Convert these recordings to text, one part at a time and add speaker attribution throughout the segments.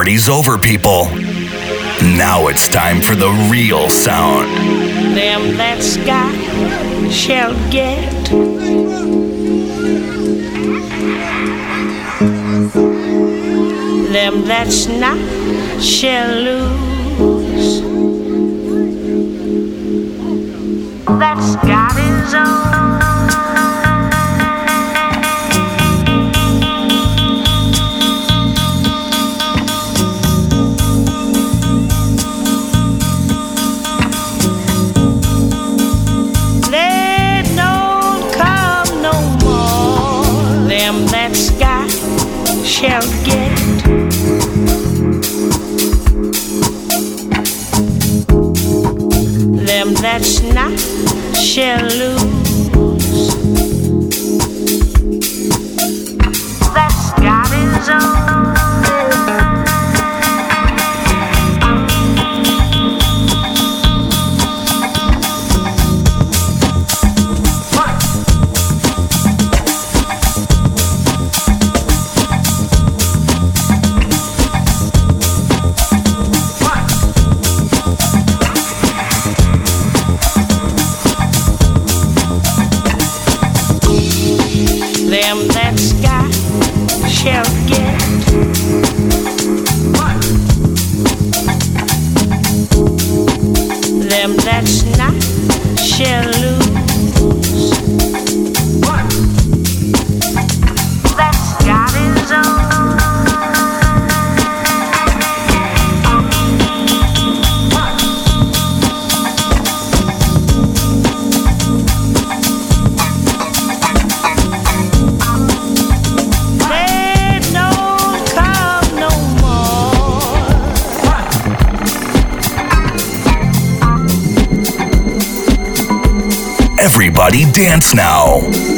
Speaker 1: party's over, people. Now it's time for the real sound.
Speaker 2: Them that sky shall get. Them that's not shall lose. That sky is. shall lose.
Speaker 1: Dance now.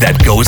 Speaker 3: That goes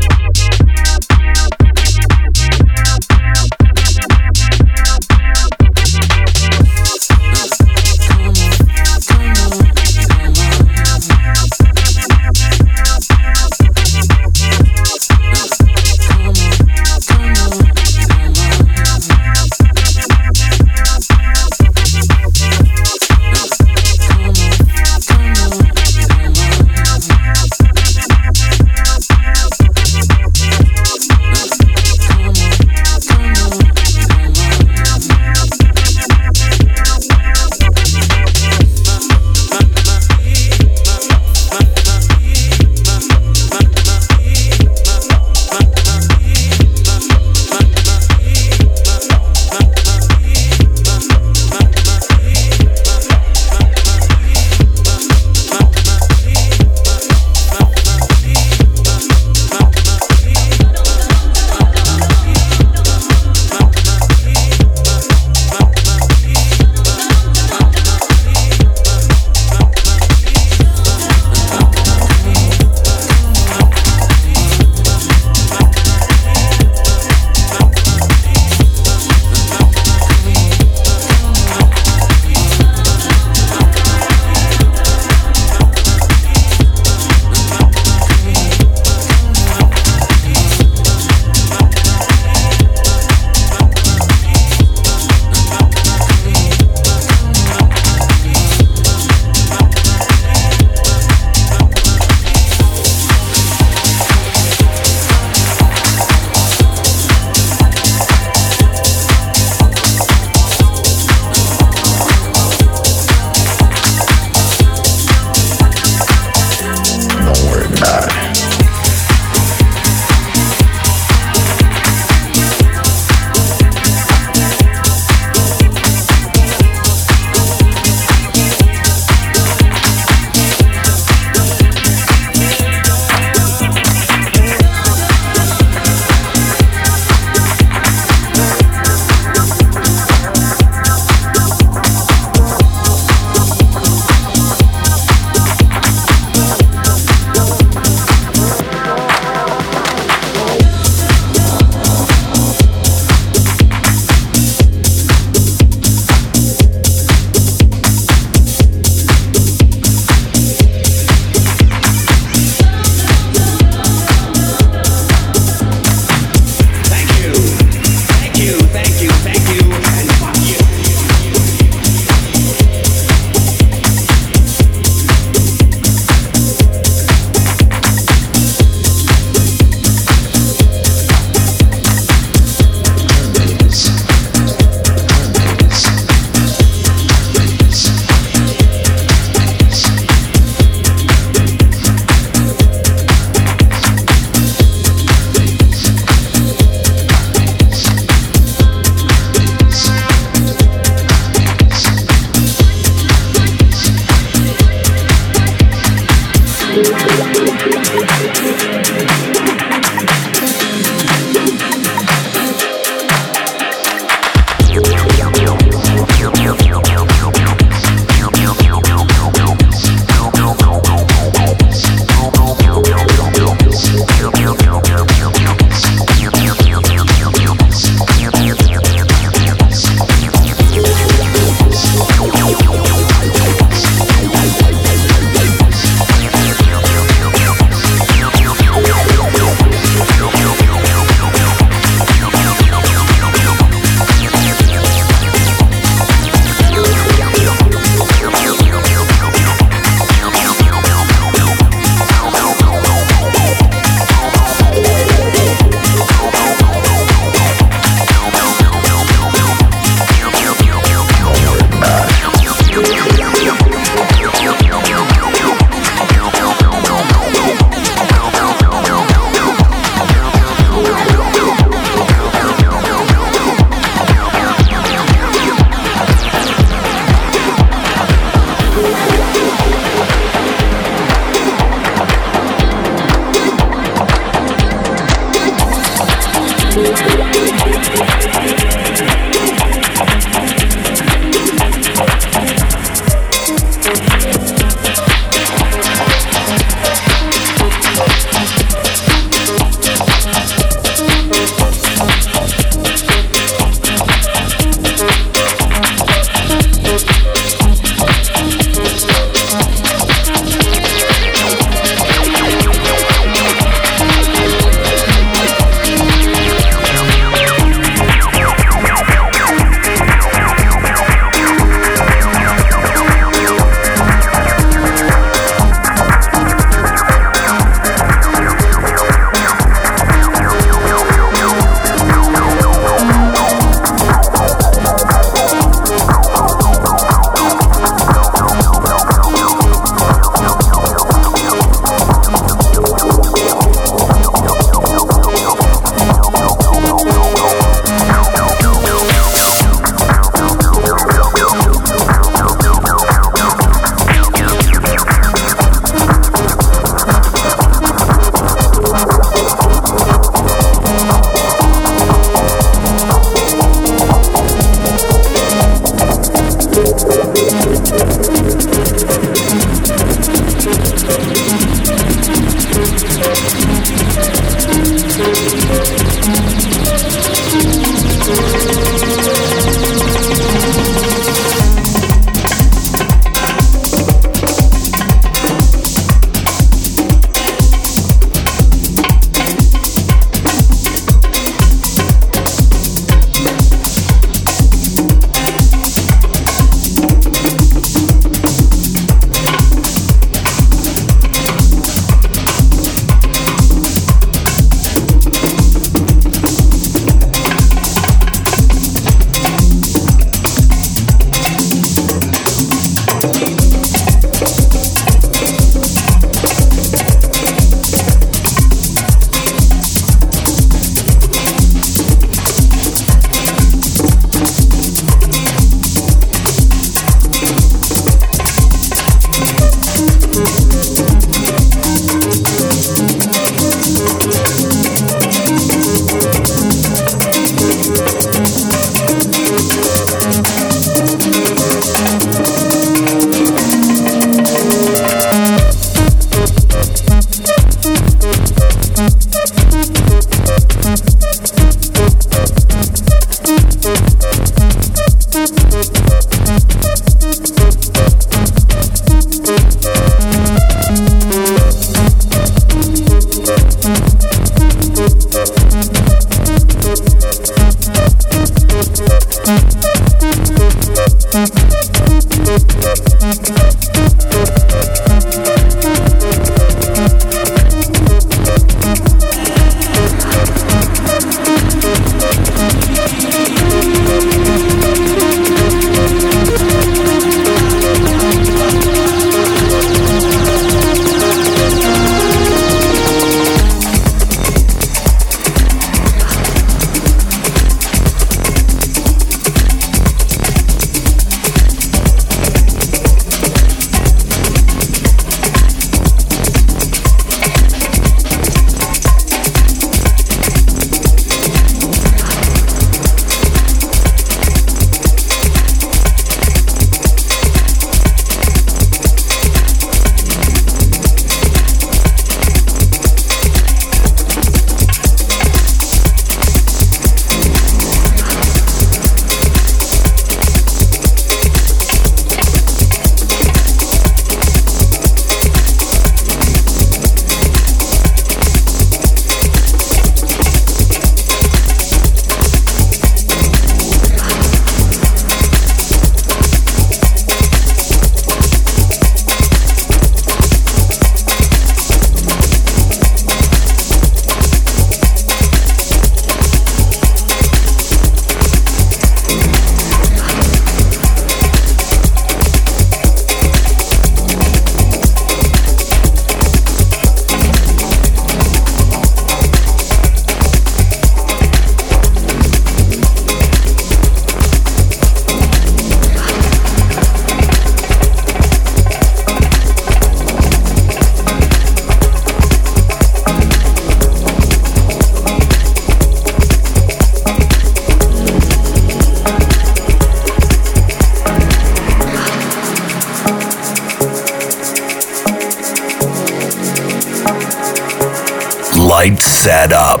Speaker 3: set up.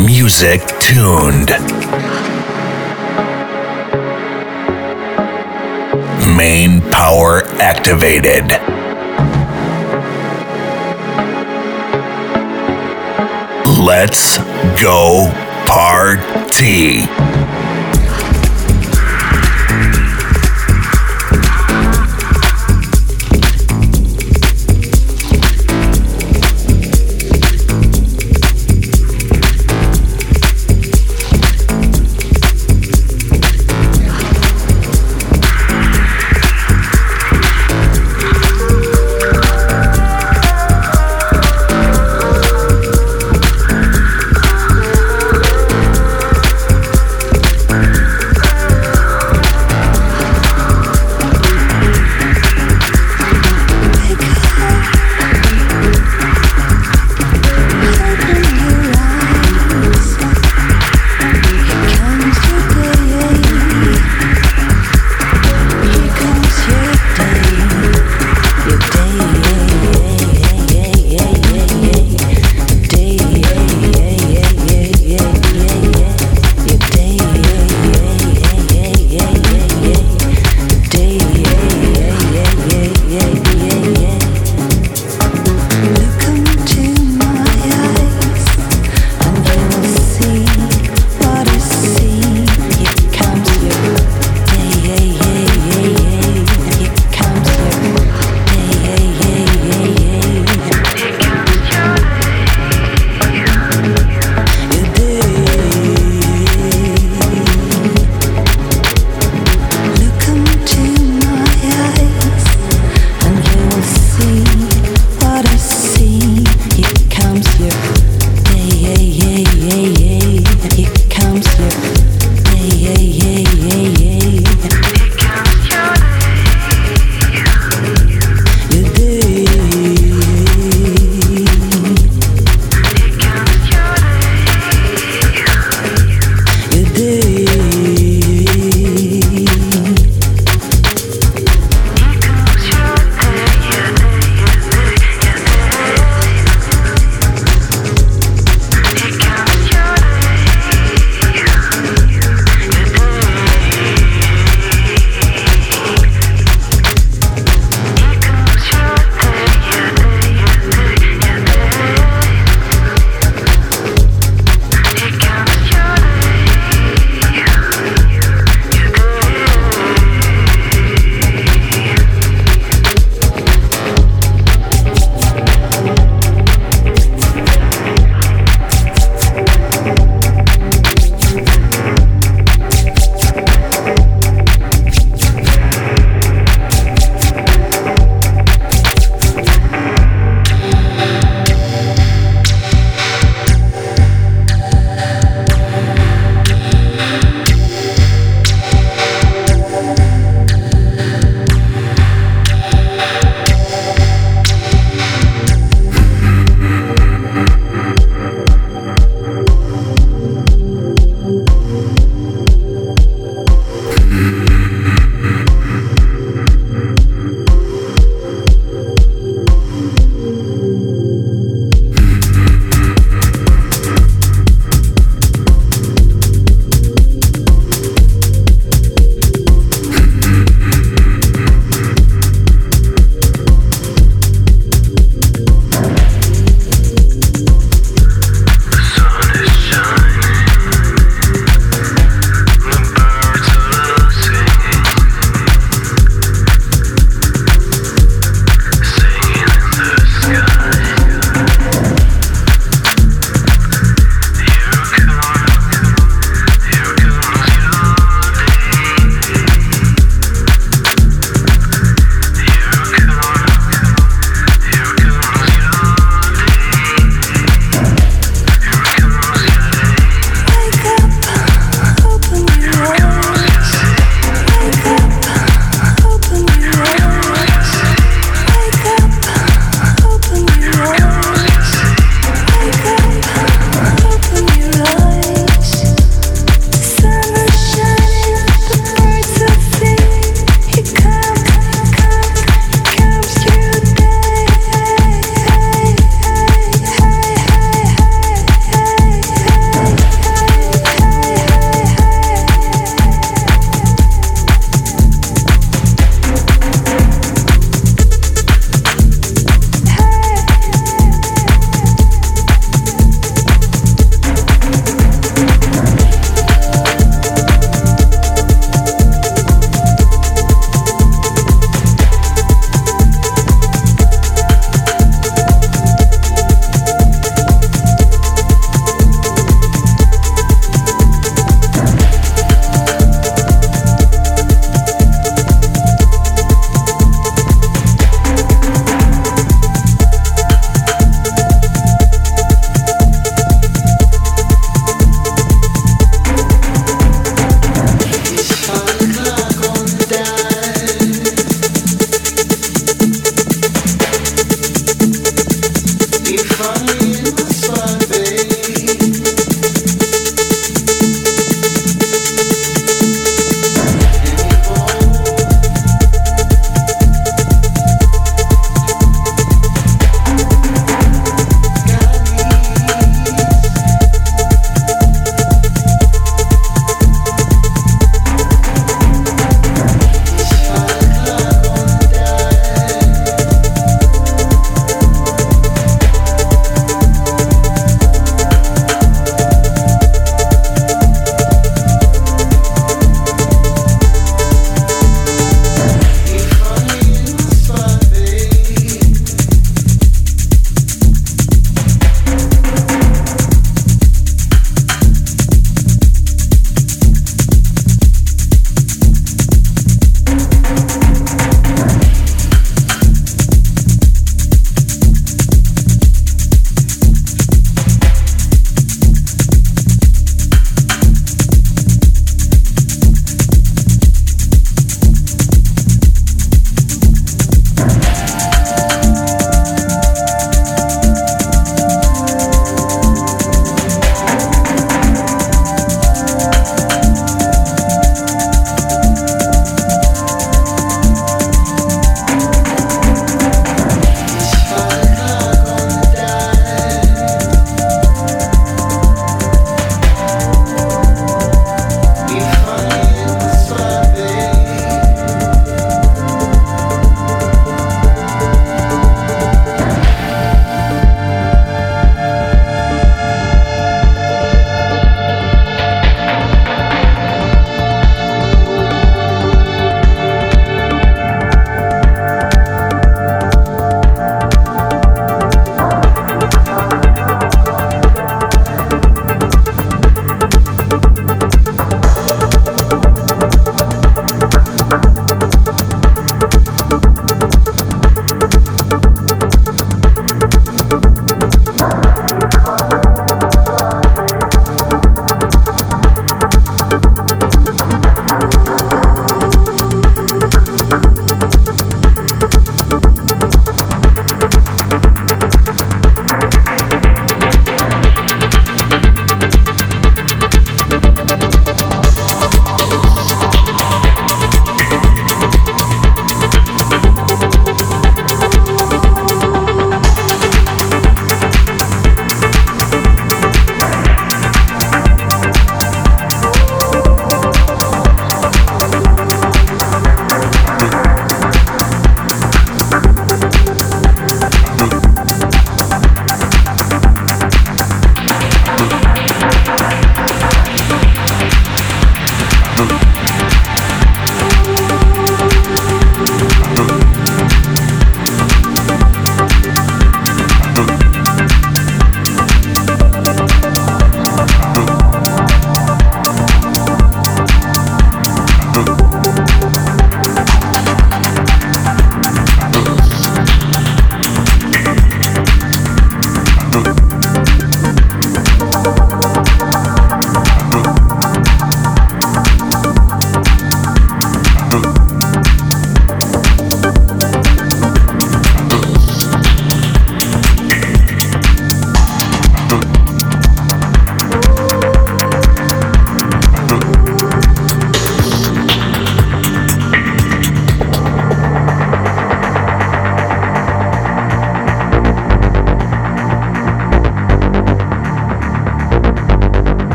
Speaker 3: Music tuned. Main power activated. Let's go party.